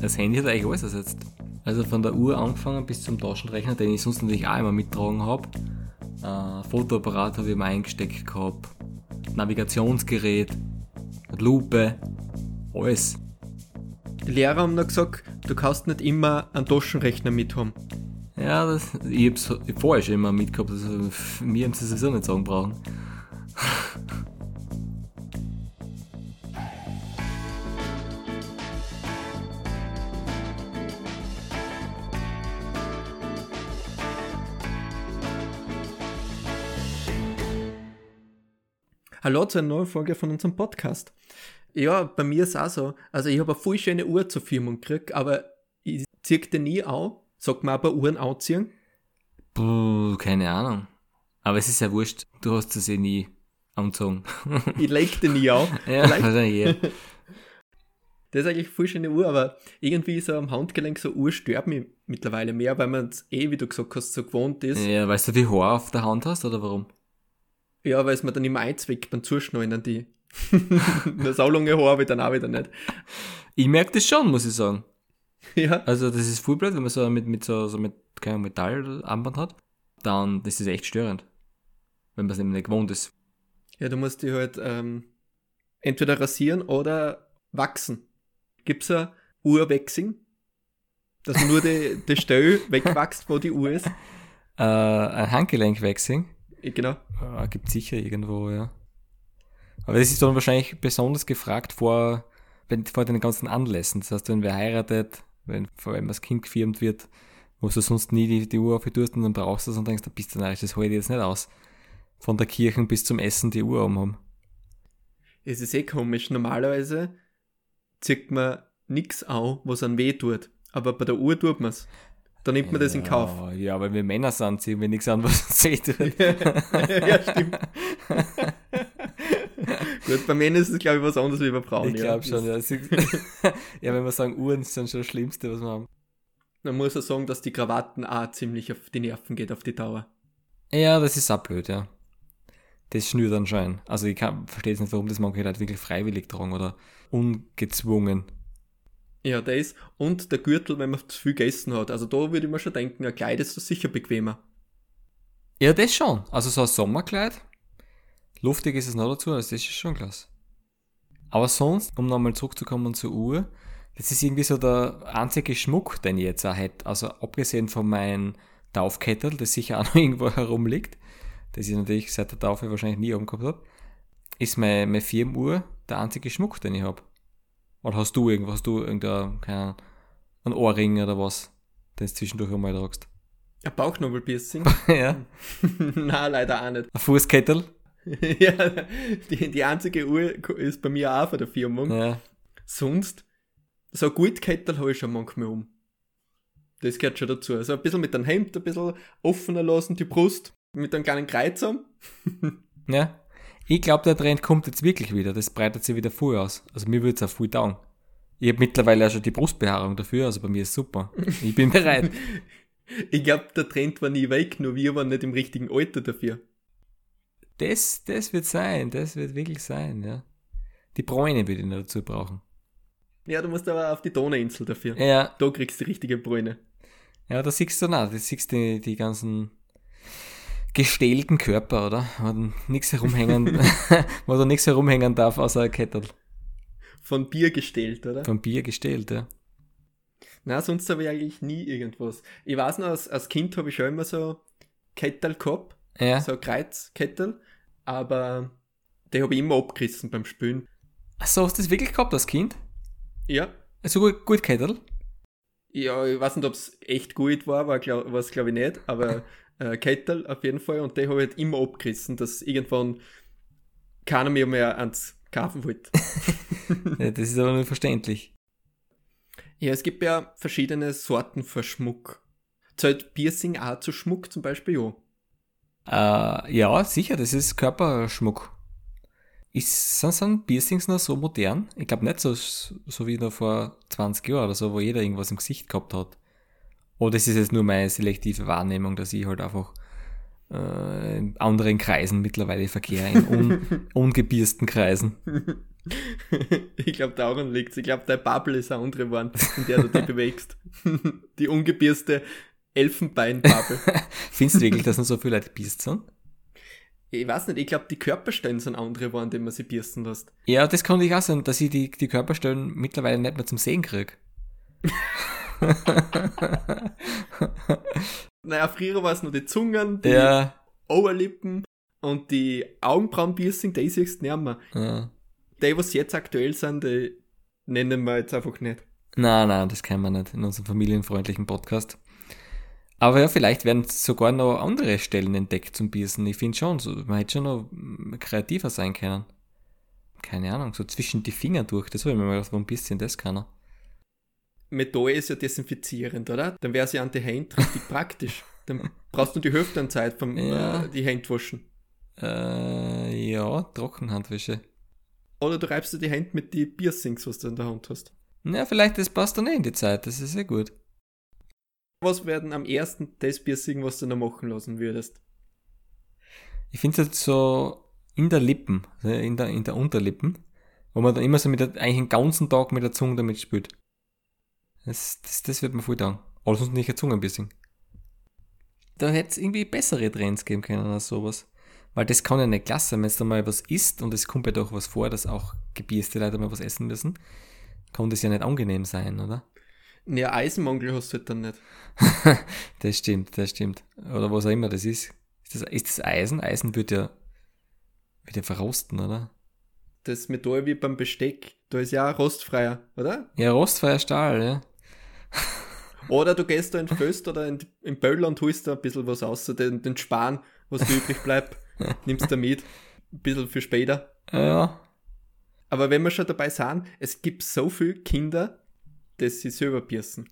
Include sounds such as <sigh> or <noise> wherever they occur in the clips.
Das Handy hat eigentlich alles ersetzt. Also von der Uhr angefangen bis zum Taschenrechner, den ich sonst natürlich auch immer mittragen habe. Äh, Fotoapparat habe ich immer eingesteckt gehabt. Navigationsgerät, Lupe, alles. Die Lehrer haben noch gesagt, du kannst nicht immer einen Taschenrechner mit haben. Ja, das, ich hab's vorher schon immer mitgehabt, also mir haben sie sowieso nicht sagen brauchen. Hallo zu einer neuen Folge von unserem Podcast. Ja, bei mir ist auch so. Also ich habe eine voll schöne Uhr zur Firmung gekriegt, aber ich ziehe die nie an. Sagt man aber Uhren anziehen? Puh, keine Ahnung. Aber es ist ja wurscht, du hast es eh nie angezogen. ich leg den nie an. <laughs> ja, wahrscheinlich eher. Das ist eigentlich eine voll schöne Uhr, aber irgendwie so am Handgelenk so Uhr stört mich mittlerweile mehr, weil man es eh, wie du gesagt hast, so gewohnt ist. Ja, weißt du, wie Haar auf der Hand hast oder warum? Ja, weil es mir dann immer einzwickt beim Zuschneiden an die. <laughs> Nur so lange Haare habe ich dann auch wieder nicht. Ich merke das schon, muss ich sagen. Ja. Also das ist voll blöd, wenn man so mit, mit so, so mit keinem Metallarmband hat. Dann das ist echt störend. Wenn man es eben nicht gewohnt ist. Ja, du musst die halt ähm, entweder rasieren oder wachsen. Gibt's ein Urwechsing? Dass nur die, die Stelle <laughs> wegwächst, wo die Uhr ist? Äh, ein Handgelenkwechsing? Genau. Äh, gibt sicher irgendwo, ja. Aber das ist dann wahrscheinlich besonders gefragt vor, wenn, vor den ganzen Anlässen. Das heißt, wenn wer heiratet, wenn vor allem das Kind gefirmt wird, wo du sonst nie die, die Uhr aufgetust und dann brauchst du es und denkst, da bist du narrisch, das ich jetzt nicht aus. Von der Kirche bis zum Essen die Uhr umhaben. Es ist eh komisch. Normalerweise zieht man nichts an, was an weh tut. Aber bei der Uhr tut man es. Da nimmt man das in Kauf. Ja, weil wir Männer sind, ziehen wir nichts an, was uns weh tut. ja, stimmt. <laughs> Gut, bei Männern ist es, glaube ich, was anderes wie bei Frauen. Ich glaube schon, ja. <laughs> ja, wenn wir sagen, Uhren sind schon das Schlimmste, was wir haben. Man muss ja sagen, dass die Krawatten auch ziemlich auf die Nerven geht, auf die Dauer. Ja, das ist auch blöd, ja. Das schnürt anscheinend. Also ich verstehe jetzt nicht, warum das manche Leute wirklich freiwillig tragen oder ungezwungen. Ja, das und der Gürtel, wenn man zu viel gegessen hat. Also da würde ich mir schon denken, ein Kleid ist da sicher bequemer. Ja, das schon. Also so ein Sommerkleid. Luftig ist es noch dazu, also das ist schon klasse. Aber sonst, um nochmal zurückzukommen zur Uhr, das ist irgendwie so der einzige Schmuck, den ich jetzt auch hätte. Also abgesehen von meinem Taufkettel, das sicher auch noch <laughs> irgendwo herumliegt, das ich natürlich seit der Taufe wahrscheinlich nie oben gehabt habe, ist meine, meine Firmenuhr der einzige Schmuck, den ich habe. Oder hast du irgendwas, hast du irgendein, keine Ahnung, ein Ohrring oder was, den du zwischendurch einmal tragst? <laughs> Ein Bauchnabelpiercing? <laughs> ja. <laughs> Nein, leider auch nicht. Ein Fußkettel? ja, die, die einzige Uhr ist bei mir auch von der Firma. Ja. Sonst, so ein Gutkettel habe ich schon manchmal um. Das gehört schon dazu. Also ein bisschen mit dem Hemd ein bisschen offener lassen, die Brust, mit einem kleinen Kreuz am. ja. Ich glaube, der Trend kommt jetzt wirklich wieder. Das breitet sich wieder voll aus. Also mir würde es auch voll taugen. Ich habe mittlerweile auch schon die Brustbehaarung dafür, also bei mir ist super. Ich bin <laughs> bereit. ich glaube, der Trend war nie weg, nur wir waren nicht im richtigen Alter dafür. Das, das wird sein, das wird wirklich sein, ja. Die Bräune würde ich noch dazu brauchen. Ja, du musst aber auf die Donauinsel dafür. Ja. Da kriegst du die richtige Bräune. Ja, da siehst du noch, da siehst du die, die ganzen gestählten Körper, oder? Wo nichts herumhängen, <laughs> wo da nichts herumhängen darf, außer ein Kettel. Von Bier gestählt, oder? Von Bier gestählt, ja. Na, sonst habe ich eigentlich nie irgendwas. Ich weiß noch, als, als Kind habe ich schon immer so Kettel gehabt. Ja. So Kreuzkettel. Aber die habe ich immer abgerissen beim Spülen. Achso, hast du das wirklich gehabt als Kind? Ja. Also gut, gut Kettel? Ja, ich weiß nicht, ob es echt gut war, war es glaube ich nicht, aber <laughs> äh, Kettel auf jeden Fall und die habe ich halt immer abgerissen, dass irgendwann keiner mehr mehr ans kaufen wollte. <laughs> ja, das ist aber nur verständlich. Ja, es gibt ja verschiedene Sorten für Schmuck. Zählt Piercing auch zu Schmuck zum Beispiel, ja? Äh, ja, sicher, das ist Körperschmuck. Ist, sind, sind Piercings noch so modern? Ich glaube nicht so, so wie noch vor 20 Jahren oder so, wo jeder irgendwas im Gesicht gehabt hat. Oder ist es jetzt nur meine selektive Wahrnehmung, dass ich halt einfach äh, in anderen Kreisen mittlerweile verkehre, in un, <laughs> ungebiersten Kreisen. <laughs> ich glaube, daran liegt Ich glaube, deine Bubble ist eine andere Wand, in der du dich bewegst. <laughs> Die ungebierste Elfenbein-Bubble. Findest du wirklich, dass noch so viele Leute bierst sind? Ich weiß nicht, ich glaube, die Körperstellen sind andere geworden, die man sie biersten lässt. Ja, das kann ich auch sein, dass ich die, die Körperstellen mittlerweile nicht mehr zum Sehen kriege. <laughs> naja, früher war es nur die Zungen, die Ja, Oberlippen und die Augenbrauenpiercing, die siehst du nicht mehr. ja. Die, was jetzt aktuell sind, die nennen wir jetzt einfach nicht. Nein, nein, das kann man nicht in unserem familienfreundlichen Podcast. Aber ja, vielleicht werden sogar noch andere Stellen entdeckt zum Biersen. Ich finde schon, so, man hätte schon noch kreativer sein können. Keine Ahnung, so zwischen die Finger durch. Das habe ich mir mal gedacht, warum bisschen das keiner. Metall ist ja desinfizierend, oder? Dann wäre es ja an die Hände richtig <laughs> praktisch. Dann brauchst du die Hälfte an Zeit vom Ja. äh, die Hände waschen. Äh, ja, Trockenhandwäsche. Oder du reibst dir die Hände mit die Piercings, was du in der Hand hast. Ja, vielleicht das passt dann eh in die Zeit, das ist sehr gut. Was werden am ersten das Piercing, was du noch machen lassen würdest? Ich finde es halt so in der Lippen, in der, in der Unterlippen, wo man dann immer so mit der, eigentlich den ganzen Tag mit der Zunge damit spielt. Das, das, das wird mir voll taugen. Oder sonst nicht ein Zungenbissing. Da hätte es irgendwie bessere Trends geben können als sowas. Weil das kann ja nicht klasse sein, wenn du mal was isst und es kommt ja doch was vor, dass auch gebierste Leute mal was essen müssen, kann das ja nicht angenehm sein, oder? Ja, Eisenmangel hast du halt dann nicht. <laughs> das stimmt, das stimmt. Oder was auch immer das ist. Ist das, ist das Eisen? Eisen wird ja, wird ja verrosten, oder? Das Metall wie beim Besteck, da ist ja auch rostfreier, oder? Ja, rostfreier Stahl, ja. Oder du gehst da in Föst oder in, in Böller und holst da ein bisschen was aus, den, den Span, was dir übrig bleibt, <laughs> nimmst du mit, ein bisschen für später. Ja, Aber wenn wir schon dabei sind, es gibt so viele Kinder, die sie selber piercen.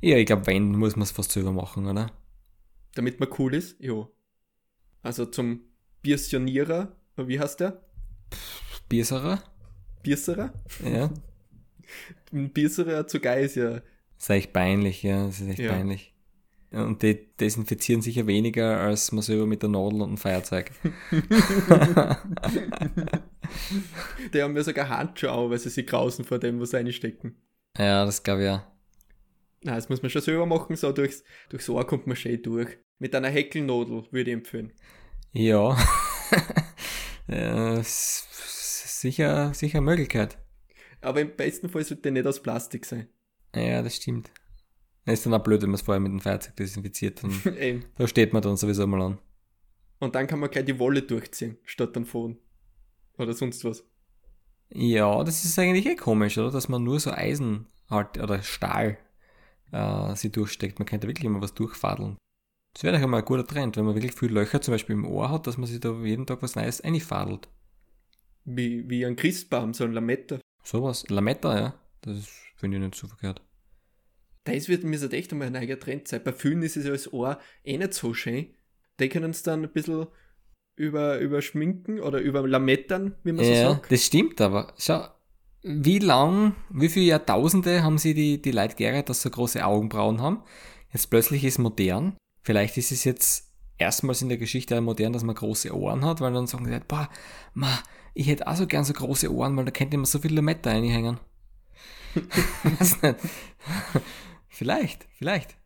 ja ich glaube, wenn, muss man es fast selber machen, oder? Damit man cool ist, ja. Also zum Piercionierer, wie heißt der? Bierserer? Piercerer? Ja. Ein Piercerer zu geil ist ja. Das ist echt peinlich, ja, das ist echt Ja. peinlich. Und die desinfizieren sicher weniger als man selber mit der Nadel und einem Feuerzeug. <laughs> Die haben ja sogar Handschuhe auf, weil sie sich grausen vor dem, was sie reinstecken. ja, das glaube ich ja. Na, das muss man schon selber machen, so durchs, durchs Ohr kommt man schön durch. Mit einer Häkelnadel würde ich empfehlen. Ja. <laughs> sicher, sicher eine Möglichkeit. Aber im besten Fall sollte der nicht aus Plastik sein. Ja, das stimmt. Ist dann auch blöd, wenn man es vorher mit dem Feuerzeug desinfiziert. Dann, <laughs> da steht man dann sowieso mal an. Und dann kann man gleich die Wolle durchziehen, statt dann fahren. Oder sonst was. Ja, das ist eigentlich eh komisch, oder? Dass man nur so Eisen halt, oder Stahl äh, sie durchsteckt. Man könnte wirklich immer was durchfadeln. Das wäre doch einmal ein guter Trend, wenn man wirklich viele Löcher zum Beispiel im Ohr hat, dass man sich da jeden Tag was Neues einfadelt. Wie, wie ein Christbaum, so ein Lametta. Sowas. Lametta, ja. Das finde ich nicht so verkehrt. Das wird mir so echt einmal ein eigener Trend sein. Bei vielen ist es ja das Ohr eh nicht so schön. Die können es dann ein bisschen über, überschminken oder über Lamettern, wie man so Ja, sagt. das stimmt aber. Schau, wie lang, wie viele Jahrtausende haben sie die, die Leute geärgert, dass sie große Augenbrauen haben? Jetzt plötzlich ist modern. Vielleicht ist es jetzt erstmals in der Geschichte modern, dass man große Ohren hat, weil dann sagen die Leute, boah, ma, ich hätte auch so gern so große Ohren, weil da könnte man so viele Lametta reinhängen. <laughs> vielleicht, vielleicht.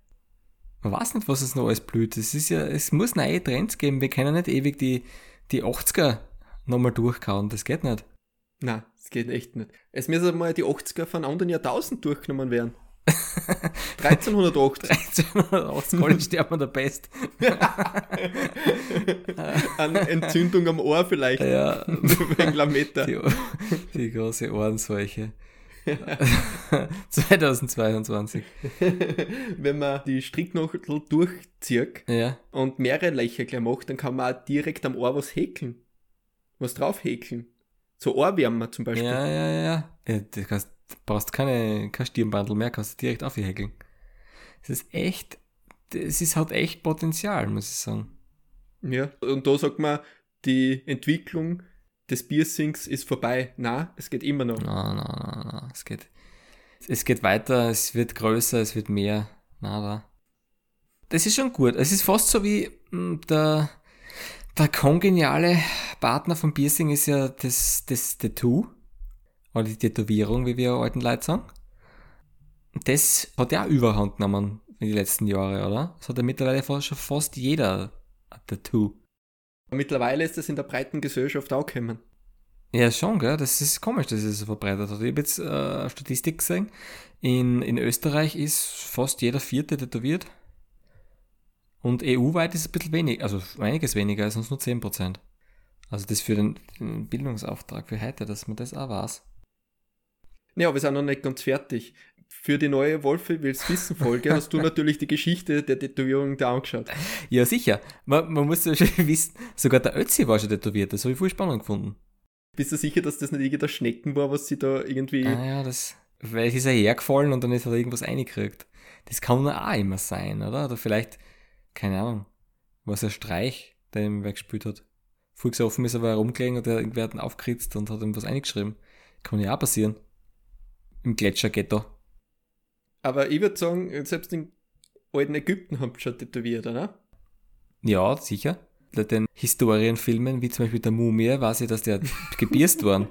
Man weiß nicht, was es noch alles blüht. Es ist ja, es muss neue Trends geben. Wir können nicht ewig die, die 80er nochmal durchkauen. Das geht nicht. Nein, das geht echt nicht. Es müssen mal die 80er von einem anderen Jahrtausend durchgenommen werden. <laughs> 1380. 1380 alle sterben der Pest. <laughs> An Entzündung am Ohr vielleicht. Ja, Wegen Lametta. die, die große Ohrenseuche. <laughs> 2022. <laughs> Wenn man die Stricknadel durchzieht Ja, und mehrere Löcher gleich macht, dann kann man auch direkt am Ohr was häkeln. Was drauf häkeln. So Ohrwärmer zum Beispiel. ja, ja, ja. ja du kannst, brauchst keine, kein Stirnbandel mehr, kannst du direkt aufhäkeln. Es ist echt, es ist halt echt Potenzial, muss ich sagen. Ja. Und da sagt man, die Entwicklung des Piercings ist vorbei. Na, es geht immer noch. Na, na, na, na, es geht, es geht weiter, es wird größer, es wird mehr. Na, da. Das ist schon gut. Es ist fast so wie mh, der, der kongeniale Partner vom Piercing ist ja das, das Tattoo. oder die Tätowierung, wie wir alten Leute sagen. Das hat ja auch Überhand genommen in den letzten Jahren, oder? Das hat ja mittlerweile schon fast jeder ein Tattoo. Mittlerweile ist das in der breiten Gesellschaft auch gekommen. Ja, schon, gell? Das ist komisch, dass es so verbreitet hat. Ich habe jetzt äh, eine Statistik gesehen. In, in Österreich ist fast jeder Vierte tätowiert. Und EU-weit ist es ein bisschen wenig, also einiges weniger, als uns nur 10%. Also das für den, den Bildungsauftrag für heute, dass man das auch weiß. Ja, aber wir sind noch nicht ganz fertig. Für die neue Wolfe will's wissen Folge <laughs> hast du natürlich die Geschichte der Tätowierung da angeschaut. Ja, sicher. Man, man muss ja schon <laughs> wissen, sogar der Ötzi war schon tätowiert. Das habe ich voll spannend gefunden. Bist du sicher, dass das nicht irgendein Schnecken war, was sie da irgendwie. Ah ja, das. Vielleicht ist er hergefallen und dann ist er irgendwas eingekriegt. Das kann auch immer sein, oder? Oder vielleicht, keine Ahnung, was er Streich, der ihm weggespielt hat. Voll gesoffen ist, aber herumgelegen und irgendwer hat ihn aufgeritzt und hat ihm was eingeschrieben. Kann ja auch passieren. Im Gletscherghetto. Aber ich würde sagen, selbst in alten Ägypten haben sie schon tätowiert, oder? Ja, sicher. Bei den Historienfilmen, wie zum Beispiel der Mumie, weiß ich, dass der <laughs> gebierst worden.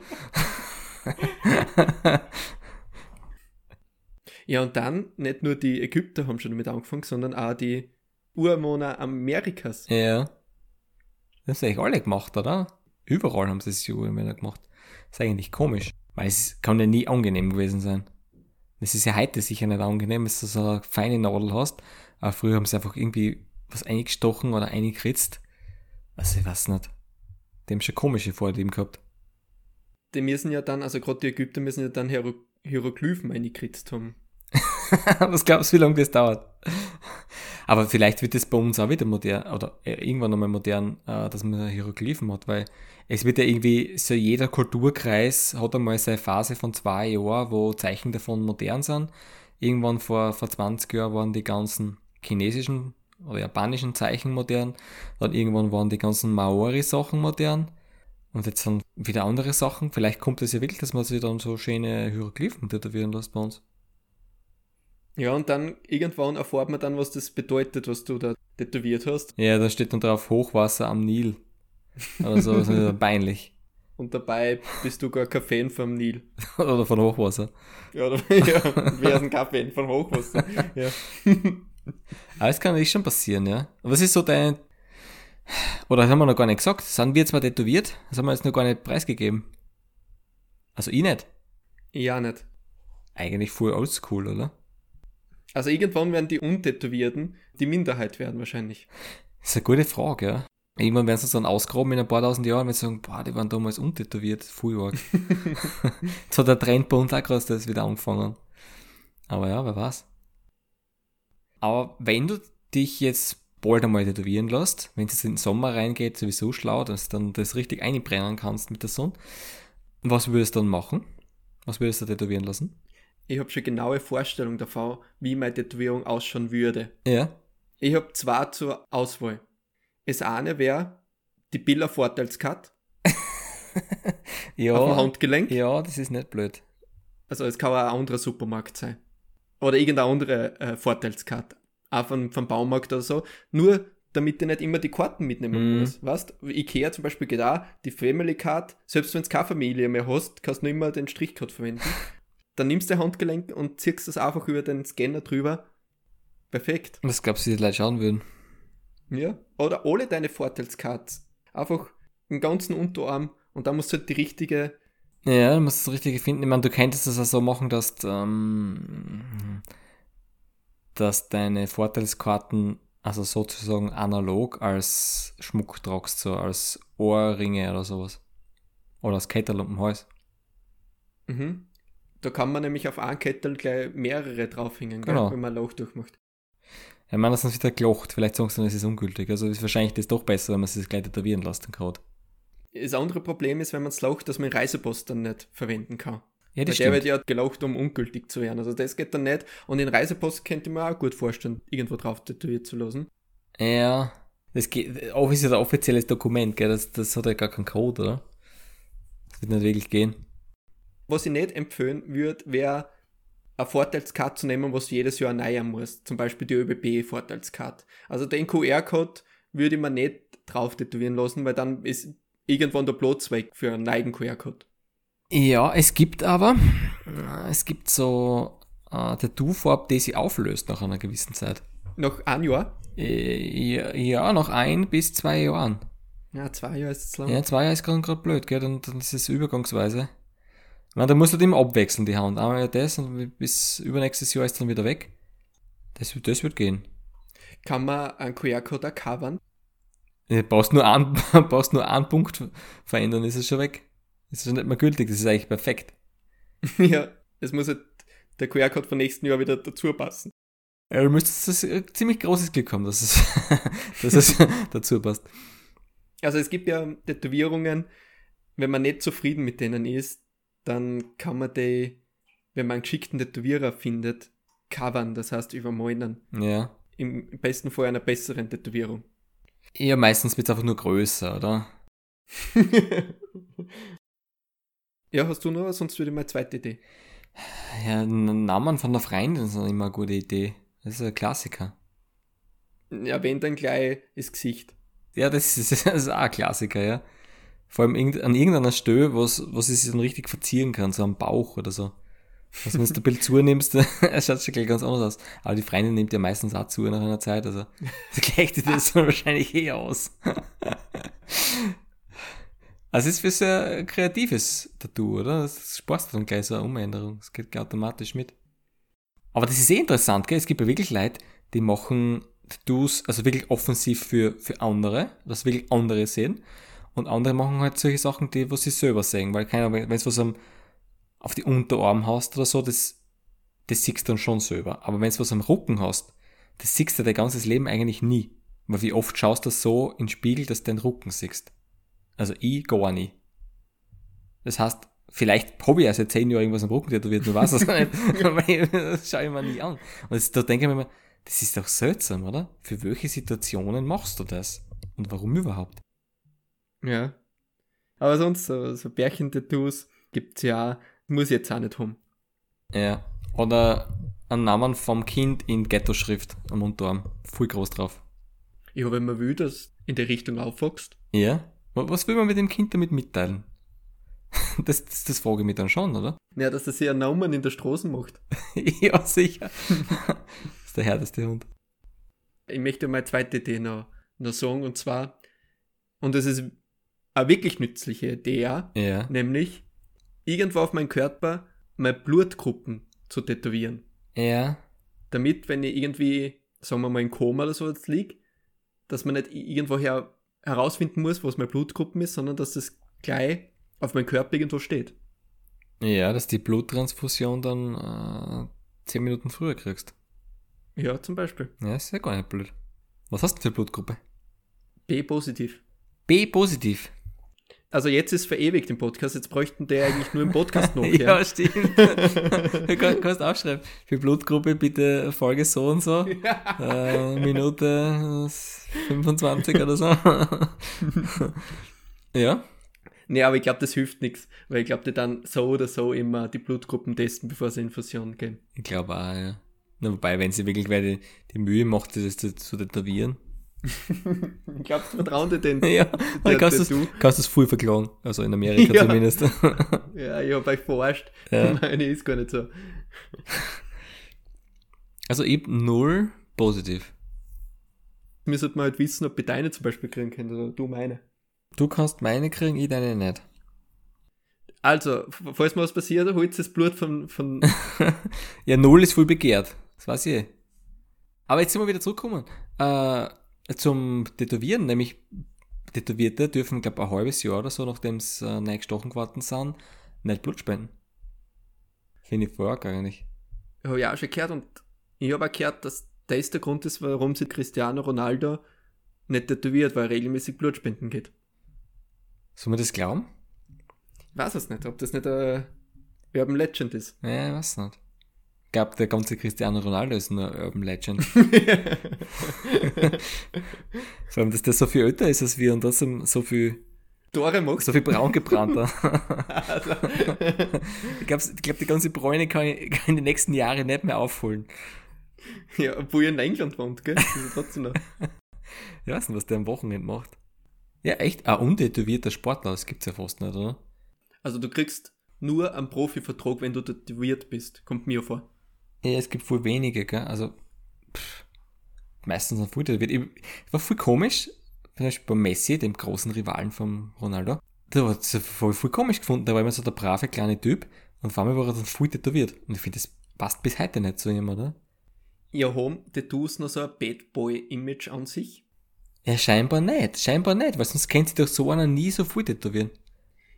Ja, und dann nicht nur die Ägypter haben schon damit angefangen, sondern auch die Urwohner Amerikas. ja. Das haben sie eigentlich alle gemacht, oder? Überall haben sie es Urmänner gemacht. Das ist eigentlich komisch. Weil es kann ja nie angenehm gewesen sein. Das ist ja heute sicher nicht angenehm, dass du so eine feine Nadel hast. Aber früher haben sie einfach irgendwie was eingestochen oder eingekritzt. Also ich weiß nicht. Die haben schon komische Vorlieben gehabt. Die müssen ja dann, also gerade die Ägypter müssen ja dann Hiero Hieroglyphen eingekritzt haben. <laughs> Was glaubst du, wie lange das dauert? Aber vielleicht wird es bei uns auch wieder modern, oder äh, irgendwann einmal modern, äh, dass man Hieroglyphen hat, weil es wird ja irgendwie, so jeder Kulturkreis hat einmal seine Phase von zwei Jahren, wo Zeichen davon modern sind. Irgendwann vor, vor 20 Jahren waren die ganzen chinesischen oder japanischen Zeichen modern. Dann irgendwann waren die ganzen Maori-Sachen modern. Und jetzt sind wieder andere Sachen. Vielleicht kommt es ja wirklich, dass man sich dann so schöne Hieroglyphen tätowieren lässt bei uns. Ja, und dann irgendwann erfährt man dann, was das bedeutet, was du da tätowiert hast. Ja, da steht dann drauf Hochwasser am Nil. Oder so, das ist ja peinlich. <laughs> Und dabei bist du gar kein Fan vom Nil. <laughs> Oder von Hochwasser. Ja, oder, <laughs> ja wer ist ein kein Fan vom Hochwasser? Ja. Aber es kann natürlich schon passieren, ja. Was ist so dein. Oder das haben wir noch gar nicht gesagt. Sind wir zwar tätowiert, das haben wir jetzt noch gar nicht preisgegeben. Also ich nicht. ja, nicht. Eigentlich voll oldschool, oder? Also irgendwann werden die Untätowierten die Minderheit werden wahrscheinlich. Das ist eine gute Frage, ja. Irgendwann werden sie dann ausgraben in ein paar tausend Jahren und sagen, boah, die waren damals untätowiert, voll arg. <laughs> <laughs> Jetzt hat der Trend bei uns auch gerade das wieder angefangen. Aber ja, wer weiß. Aber wenn du dich jetzt bald einmal tätowieren lässt, wenn es jetzt in den Sommer reingeht, sowieso schlau, dass du dann das richtig einbrennen kannst mit der Sonne, was würdest du dann machen? Was würdest du tätowieren lassen? Ich habe schon genaue Vorstellung davon, wie meine Tätowierung ausschauen würde. Ja. Ich habe zwei zur Auswahl. Das eine wäre die Billa Vorteilscard <laughs> auf dem Ja. Handgelenk. Ja, das ist nicht blöd. Also es kann auch ein anderer Supermarkt sein. Oder irgendeine andere äh, Vorteilskarte. Auch von, vom Baumarkt oder so. Nur damit ich nicht immer die Karten mitnehmen Mhm. muss. Weißt Ikea zum Beispiel geht auch, die Family Card, selbst wenn du keine Familie mehr hast, kannst du nur immer den Strichcode verwenden. Dann nimmst du dein Handgelenk und ziehst das einfach über den Scanner drüber. Perfekt. Was glaubst du, die Leute schauen würden? Ja. Oder alle deine Vorteilscards. Einfach den ganzen Unterarm und dann musst du halt die richtige. Ja, du musst das Richtige finden. Ich meine, du könntest das auch so machen, dass, ähm, dass deine Vorteilskarten, also sozusagen analog als Schmuck tragst, so als Ohrringe oder sowas. Oder als Kettel um den Hals. Mhm. Da kann man nämlich auf einen Kettel gleich mehrere draufhängen, Genau. gell, wenn man ein Loch durchmacht. Ich meine, das wieder gelocht. Vielleicht sagst du, dann, es ist ungültig. Also ist wahrscheinlich das doch besser, wenn man sich das gleich tätowieren lässt, dann gerade. Das andere Problem ist, wenn man es laucht, dass man Reisepost dann nicht verwenden kann. Ja, Weil das der wird ja gelaucht, um ungültig zu werden. Also das geht dann nicht. Und den Reisepost könnte ich mir auch gut vorstellen, irgendwo drauf tätowiert zu lassen. Ja, das geht, auch ist ja ein offizielles Dokument, gell? Das, das hat ja gar keinen Code, oder? Das wird nicht wirklich gehen. Was ich nicht empfehlen würde, wäre eine Vorteilskarte zu nehmen, was du jedes Jahr erneuern musst. Zum Beispiel die ÖBB-Vorteilskarte. Also den QR-Code würde ich mir nicht drauf tätowieren lassen, weil dann ist irgendwann der Platz weg für einen neuen QR-Code. Ja, es gibt aber, äh, es gibt so äh, Tattoo-Farbe, die sich auflöst nach einer gewissen Zeit. Noch ein Jahr? Äh, ja, ja, nach ein bis zwei Jahren. Ja, zwei Jahre ist es lang. Ja, zwei Jahre ist gerade blöd, gell? Dann, dann ist es übergangsweise. Na, da musst du immer abwechseln, die Hand. Einmal das und bis übernächstes Jahr ist dann wieder weg. Das, das wird gehen. Kann man einen QR-Code auch covern? Du brauchst nur, einen, <laughs> brauchst nur einen Punkt verändern, ist es schon weg. Ist schon nicht mehr gültig, das ist eigentlich perfekt. <laughs> ja, es muss halt der QR-Code vom nächsten Jahr wieder dazu passen. Ja, du müsstest das äh, ziemlich großes Glück haben, dass es, <laughs> dass es dazu passt. Also es gibt ja Tätowierungen, wenn man nicht zufrieden mit denen ist, dann kann man die, wenn man einen geschickten Tätowierer findet, covern, das heißt übermalen. Ja. Im besten Fall einer besseren Tätowierung. Ja, meistens wird es einfach nur größer, oder? <laughs> ja, hast du noch was? Sonst würde ich meine zweite Idee. Ja, Namen von der Freundin ist immer eine gute Idee. Das ist ein Klassiker. Ja, wenn dann gleich das Gesicht. Ja, das ist, <laughs> das ist auch ein Klassiker, ja. Vor allem an irgendeiner Stelle, was, was ich sich dann richtig verzieren kann, so am Bauch oder so. Also wenn du ein Bild zunimmst, <laughs> es schaut schon gleich ganz anders aus. Aber die Freundin nimmt ja meistens auch zu nach einer Zeit, also <laughs> gleicht das dann wahrscheinlich eh aus. <laughs> Also es ist für ein kreatives Tattoo, oder? Das sparst du dann gleich so eine Umänderung. Das geht gleich automatisch mit. Aber das ist eh interessant, gell? Es gibt ja wirklich Leute, die machen Tattoos, also wirklich offensiv für, für andere, dass wirklich andere sehen. Und andere machen halt solche Sachen, die, was sie selber sehen. Weil keiner, wenn es was am, auf die Unterarm hast oder so, das, das siehst du dann schon selber. Aber wenn es was am Rücken hast, das siehst du dein ganzes Leben eigentlich nie. Weil wie oft schaust du so in den Spiegel, dass du den Rücken siehst. Also ich gar nicht. Das heißt, vielleicht habe ich seit zehn Jahren irgendwas am Rücken tätowiert, du weißt es <laughs> nicht. Das schaue ich mir nie an. Und das, da denke ich mir immer, das ist doch seltsam, oder? Für welche Situationen machst du das? Und warum überhaupt? Ja. Aber sonst, so, so Bärchen-Tattoos gibt's ja, muss ich jetzt auch nicht haben. Ja. Oder einen Namen vom Kind in Ghetto-Schrift am Unterarm. Voll groß drauf. Ja, wenn man will, dass in der Richtung aufwächst. Ja. Was will man mit dem Kind damit mitteilen? <laughs> Das, das, das frage ich mich dann schon, oder? Ja, dass er sich einen Namen in der Straße macht. <laughs> ja, sicher. das <laughs> ist der härteste Hund. Ich möchte meine zweite Idee noch, noch sagen, und zwar, und das ist eine wirklich nützliche Idee, ja, nämlich irgendwo auf meinem Körper meine Blutgruppen zu tätowieren. Ja. Damit, wenn ich irgendwie, sagen wir mal, in Koma oder so jetzt liege, dass man nicht irgendwoher herausfinden muss, was meine Blutgruppen ist, sondern dass das gleich auf meinem Körper irgendwo steht. Ja, dass die Bluttransfusion dann äh, zehn Minuten früher kriegst. Ja, zum Beispiel. Ja, ist ja gar nicht blöd. Was hast du für Blutgruppe? B positiv. Also jetzt ist verewigt im Podcast, jetzt bräuchten der eigentlich nur im Podcast <laughs> noch. ja, stimmt. <laughs> du kann- kannst aufschreiben. Für Blutgruppe bitte Folge so und so. <laughs> Äh, Minute äh, 25 oder so. ja. Nee, aber ich glaube, das hilft nichts, weil ich glaube, die dann so oder so immer die Blutgruppen testen, bevor sie in Fusion gehen. Ich glaube auch, ja. Na, wobei, wenn sie wirklich wer die, die Mühe macht, das zu, zu tätowieren. <laughs> Ich glaube, vertrauen <laughs> dir den. ja, der kannst du Tattoo. es kannst du's voll verklagen. Also in Amerika <laughs> Ja. zumindest. Ja, ich habe euch verarscht. Ja. Meine ist gar nicht so. also ich hab null positiv. Wir sollten halt wissen, ob wir deine zum Beispiel kriegen können oder du meine. Du kannst meine kriegen, ich deine nicht. Also, falls mal was passiert, holt das Blut von, von Ja, null ist voll begehrt. Das weiß ich. eh. Aber jetzt sind wir wieder zurückgekommen. Äh, zum Tätowieren, nämlich Tätowierte dürfen, glaube ein halbes Jahr oder so, nachdem sie äh, neu gestochen geworden sind, nicht Blut spenden. Finde ich arg eigentlich. habe ich auch schon gehört und ich habe auch gehört, dass das der Grund ist, warum sich Cristiano Ronaldo nicht tätowiert, weil er regelmäßig Blut spenden geht. Soll man das glauben? Ich weiß es nicht, ob das nicht ein Urban Legend ist. Ja, ich weiß nicht. Ich glaube, der ganze Cristiano Ronaldo ist nur ein Urban Legend. <laughs> Vor allem, dass der so viel älter ist als wir und trotzdem so viel, Tore magst so viel braun gebrannter. Also, ich glaube, glaub, die ganze Bräune kann ich, kann ich in den nächsten Jahren nicht mehr aufholen. ja, obwohl er in England wohnt, gell? Das ist trotzdem noch. Ich weiß nicht, was der am Wochenende macht. Ja, echt? Ein untätowierter Sportler, das gibt's ja fast nicht, oder? Also du kriegst nur einen Profivertrag, wenn du tätowiert bist. Kommt mir vor. Ja, es gibt voll wenige, gell? Also, pff, meistens ein voll tätowiert. Ich- War voll komisch, zum Beispiel bei Messi, dem großen Rivalen von Ronaldo. Da war es voll, voll komisch gefunden. Da war immer so der brave kleine Typ und auf einmal war er dann voll tätowiert. Und ich finde, das passt bis heute nicht zu ihm, oder? Ja, haben Tattoos noch so ein Bad Boy-Image an sich? Ja, scheinbar nicht. Scheinbar nicht, weil sonst kennt sich doch so einer nie so voll tätowieren.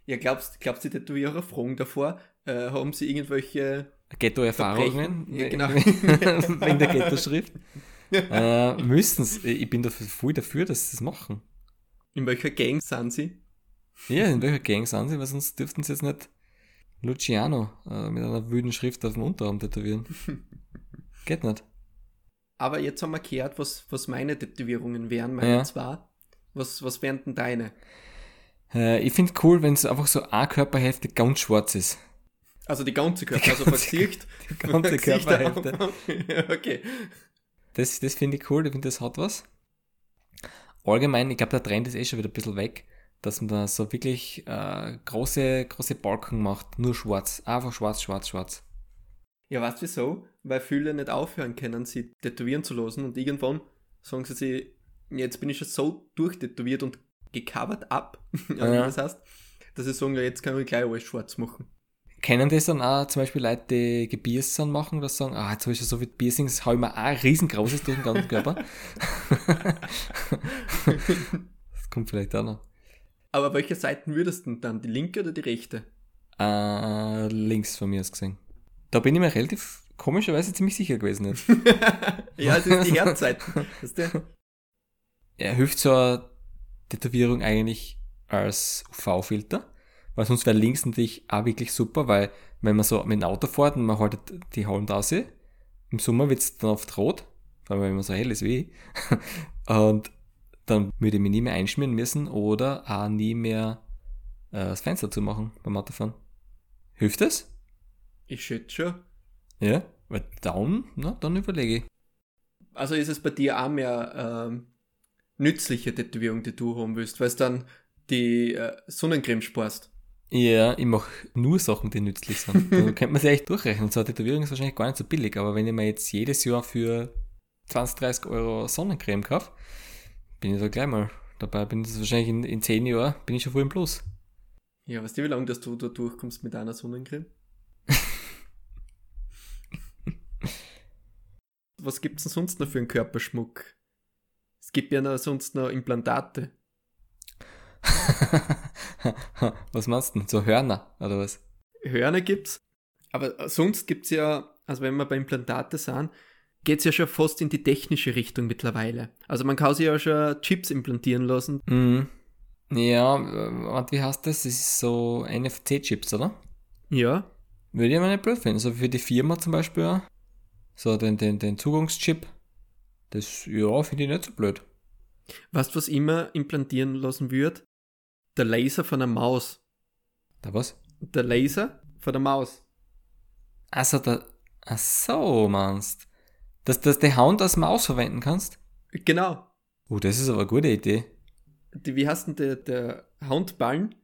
Ja, glaubst, glaubst du, die Tätowierer fragen davor, äh, haben sie irgendwelche Ghetto-Erfahrungen. Ja, genau. <laughs> Wegen der Ghetto-Schrift. äh, müssen's. Ich bin dafür, voll dafür, dass sie das machen. In welcher Gang sind sie? Ja, in welcher Gang sind sie, weil sonst dürften sie jetzt nicht Luciano äh, mit einer wüden Schrift auf dem Unterarm tätowieren. <laughs> Geht nicht. Aber jetzt haben wir gehört, was, was meine Tätowierungen wären, meine Ja. zwei. Was, was wären denn deine? Äh, ich finde cool, wenn es einfach so eine Körperhälfte ganz schwarz ist. Also die ganze Körper, also ganze- Gesicht. <laughs> Die ganze Körperhälfte. <laughs> Ja, okay. Das, das finde ich cool, ich finde, das hat was. Allgemein, ich glaube, der Trend ist eh schon wieder ein bisschen weg, dass man da so wirklich äh, große, große Balken macht, nur schwarz. Einfach schwarz, schwarz, schwarz. Ja, weißt du wieso? Weil viele nicht aufhören können, sie tätowieren zu lassen und irgendwann sagen sie sich, jetzt bin ich schon so durchtätowiert und gecovert ab, <laughs> also wie Ja. das heißt, dass sie sagen, jetzt kann ich gleich alles schwarz machen. Kennen das dann auch zum Beispiel Leute, die gepierst sind, machen, dass sie sagen, ah, jetzt habe ich schon so viel Piercings, hau ich mir auch ein riesengroßes durch den ganzen Körper. <laughs> das kommt vielleicht auch noch. Aber welche Seiten würdest du denn dann? Die linke oder die rechte? Äh, links von mir aus gesehen. Da bin ich mir relativ komischerweise ziemlich sicher gewesen jetzt. <laughs> ja, es ist die Herzseite. Weißt du? Er hilft so eine Tätowierung eigentlich als UV-Filter, weil sonst wäre links natürlich auch wirklich super, weil wenn man so mit dem Auto fährt und man haltet die Hand raus, im Sommer wird es dann oft rot, weil man immer so hell ist wie ich. <laughs> Und dann würde ich mich nie mehr einschmieren müssen oder auch nie mehr äh, das Fenster zumachen beim Autofahren. Hilft das? Ich schätze schon. Ja, weil dann, na, dann überlege ich. Also ist es bei dir auch mehr ähm, nützliche Tätowierung, die du haben willst, weil es dann die äh, Sonnencreme sparst. Ja, ich mache nur Sachen, die nützlich sind. Da <laughs> könnte man sich echt durchrechnen. So eine Tätowierung ist wahrscheinlich gar nicht so billig, aber wenn ich mir jetzt jedes Jahr für 20, 30 Euro Sonnencreme kaufe, bin ich da gleich mal dabei. Bin das wahrscheinlich in, in 10 Jahren, bin ich schon voll im Plus. Ja, weißt du, wie lange dass du da durchkommst mit einer Sonnencreme? <laughs> Was gibt's denn sonst noch für einen Körperschmuck? Es gibt ja noch sonst noch Implantate. <laughs> was meinst du denn? So Hörner, oder was? Hörner gibt's. Aber sonst gibt's ja, also wenn wir bei Implantate sind, geht's ja schon fast in die technische Richtung mittlerweile. Also man kann sich ja schon Chips implantieren lassen. Mhm. Ja, warte, wie heißt das? Das ist so NFC-Chips, oder? Ja. Würde ich nicht blöd finden. So für die Firma zum Beispiel. auch. So den, den, den Zugangschip. Das, ja, finde ich nicht so blöd. Weißt du, was immer implantieren lassen wird? Der Laser von der Maus. Da was? Der Laser von der Maus. Also, da, ach so, meinst Dass, dass die Hand als Maus verwenden kannst? Genau. Oh, das ist aber eine gute Idee. Die, wie heißt denn der, der Handballen?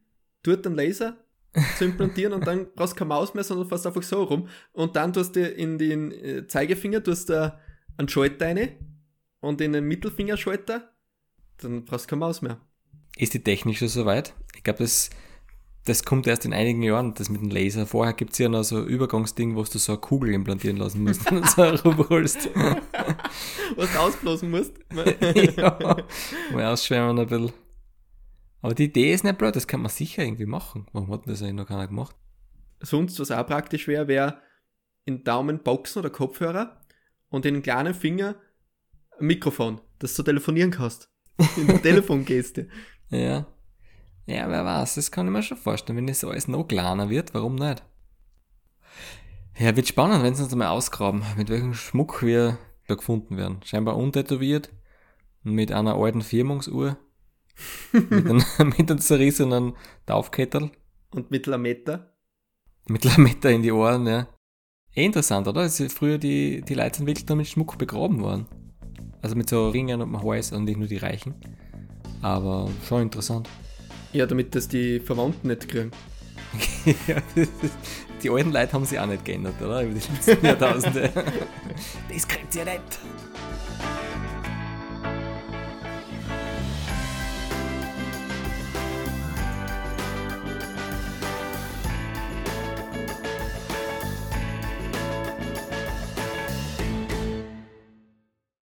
Tut den Laser <laughs> zu implantieren und dann brauchst du keine Maus mehr, sondern fährst einfach so rum. Und dann tust du in den äh, Zeigefinger tust du einen Schalter rein und in den Mittelfingerschalter, dann brauchst du keine Maus mehr. Ist die technisch schon soweit? Ich glaube, das, das kommt erst in einigen Jahren, das mit dem Laser. Vorher gibt es ja noch so ein Übergangsding, wo du so eine Kugel implantieren lassen musst und so rumholst. <laughs> Was du ausblasen musst. <laughs> ja, mal ausschwärmen ein bisschen. Aber die Idee ist nicht blöd, das kann man sicher irgendwie machen. Warum hat denn das eigentlich noch keiner gemacht? Sonst, was auch praktisch wäre, wäre in Daumen Boxen oder Kopfhörer und in den kleinen Finger ein Mikrofon, dass du telefonieren kannst. In der <laughs> Telefongeste. Ja. Ja, wer weiß, das kann ich mir schon vorstellen. Wenn das alles noch kleiner wird, warum nicht? Ja, wird spannend, wenn sie uns mal ausgraben, mit welchem Schmuck wir da gefunden werden. Scheinbar untätowiert, mit einer alten Firmungsuhr, <laughs> mit einem, mit einem zerrissenen Taufkettel, Und mit Lametta. mit Lametta in die Ohren, ja. Eh interessant, oder? Also früher die, die Leute sind wirklich da mit Schmuck begraben worden. Also mit so Ringen den Hals und nicht nur die Reichen. Aber schon interessant. Ja, damit das die Verwandten nicht kriegen. <laughs> die alten Leute haben sich auch nicht geändert, oder? Über die letzten <laughs> Jahrtausende. das kriegt ihr nicht.